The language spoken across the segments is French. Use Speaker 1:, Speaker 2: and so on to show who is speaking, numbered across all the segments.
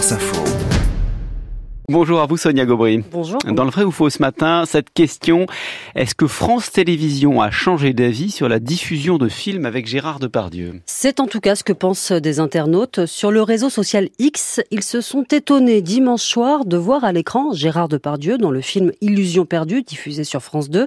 Speaker 1: France Info.
Speaker 2: Bonjour à vous Sonia Gobry.
Speaker 3: Bonjour.
Speaker 2: Dans le vrai ou faux ce matin, cette question, est-ce que France Télévisions a changé d'avis sur la diffusion de films avec Gérard Depardieu?
Speaker 3: C'est en tout cas ce que pensent des internautes. Sur le réseau social X, ils se sont étonnés dimanche soir de voir à l'écran Gérard Depardieu dans le film Illusion perdue diffusé sur France 2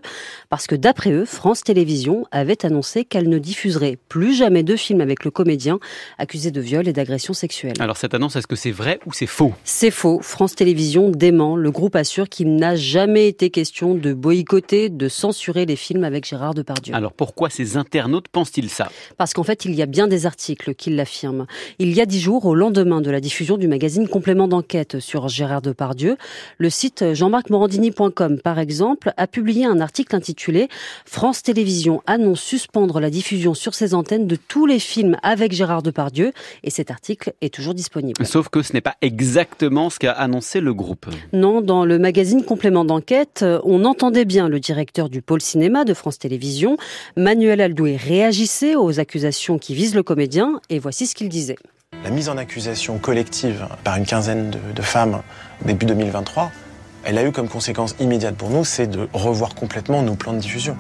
Speaker 3: parce que d'après eux, France Télévisions avait annoncé qu'elle ne diffuserait plus jamais de films avec le comédien accusé de viol et d'agression sexuelle.
Speaker 2: Alors cette annonce, est-ce que c'est vrai ou c'est faux?
Speaker 3: C'est faux. France Télévisions dément. Le groupe assure qu'il n'a jamais été question de boycotter, de censurer les films avec Gérard Depardieu.
Speaker 2: Alors pourquoi ces internautes pensent-ils ça?
Speaker 3: Parce qu'en fait, il y a bien des articles qui l'affirment. Il y a dix jours, au lendemain de la diffusion du magazine Complément d'enquête sur Gérard Depardieu, le site jean-marc-morandini.com, par exemple, a publié un article intitulé France Télévisions annonce suspendre la diffusion sur ses antennes de tous les films avec Gérard Depardieu. Et cet article est toujours disponible.
Speaker 2: Sauf que ce n'est pas exactement ce qu'a annoncé le groupe.
Speaker 3: Non, dans le magazine Complément d'enquête, on entendait bien le directeur du pôle cinéma de France Télévisions, Manuel Aldoué, réagissait aux accusations qui visent le comédien et voici ce qu'il disait.
Speaker 4: La mise en accusation collective par une quinzaine de, de femmes début 2023, elle a eu comme conséquence immédiate pour nous, c'est de revoir complètement nos plans de diffusion.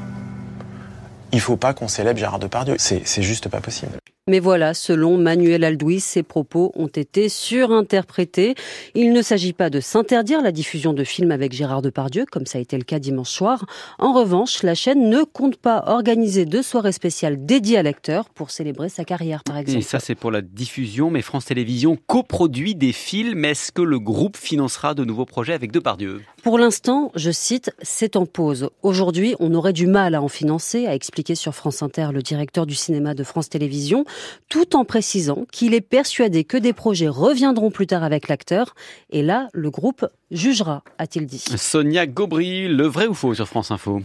Speaker 4: Il faut pas qu'on célèbre Gérard Depardieu, c'est juste pas possible.
Speaker 3: Mais voilà, selon Manuel Aldouis, ces propos ont été surinterprétés. Il ne s'agit pas de s'interdire la diffusion de films avec Gérard Depardieu, comme ça a été le cas dimanche soir. En revanche, la chaîne ne compte pas organiser de soirées spéciales dédiées à l'acteur pour célébrer sa carrière, par exemple.
Speaker 2: Et ça, c'est pour la diffusion, mais France Télévisions coproduit des films. Est-ce que le groupe financera de nouveaux projets avec Depardieu?
Speaker 3: Pour l'instant, je cite, c'est en pause. Aujourd'hui, on aurait du mal à en financer, a expliqué sur France Inter le directeur du cinéma de France Télévisions tout en précisant qu'il est persuadé que des projets reviendront plus tard avec l'acteur. Et là, le groupe jugera, a-t-il dit.
Speaker 2: Sonia Gobry, le vrai ou faux sur France Info?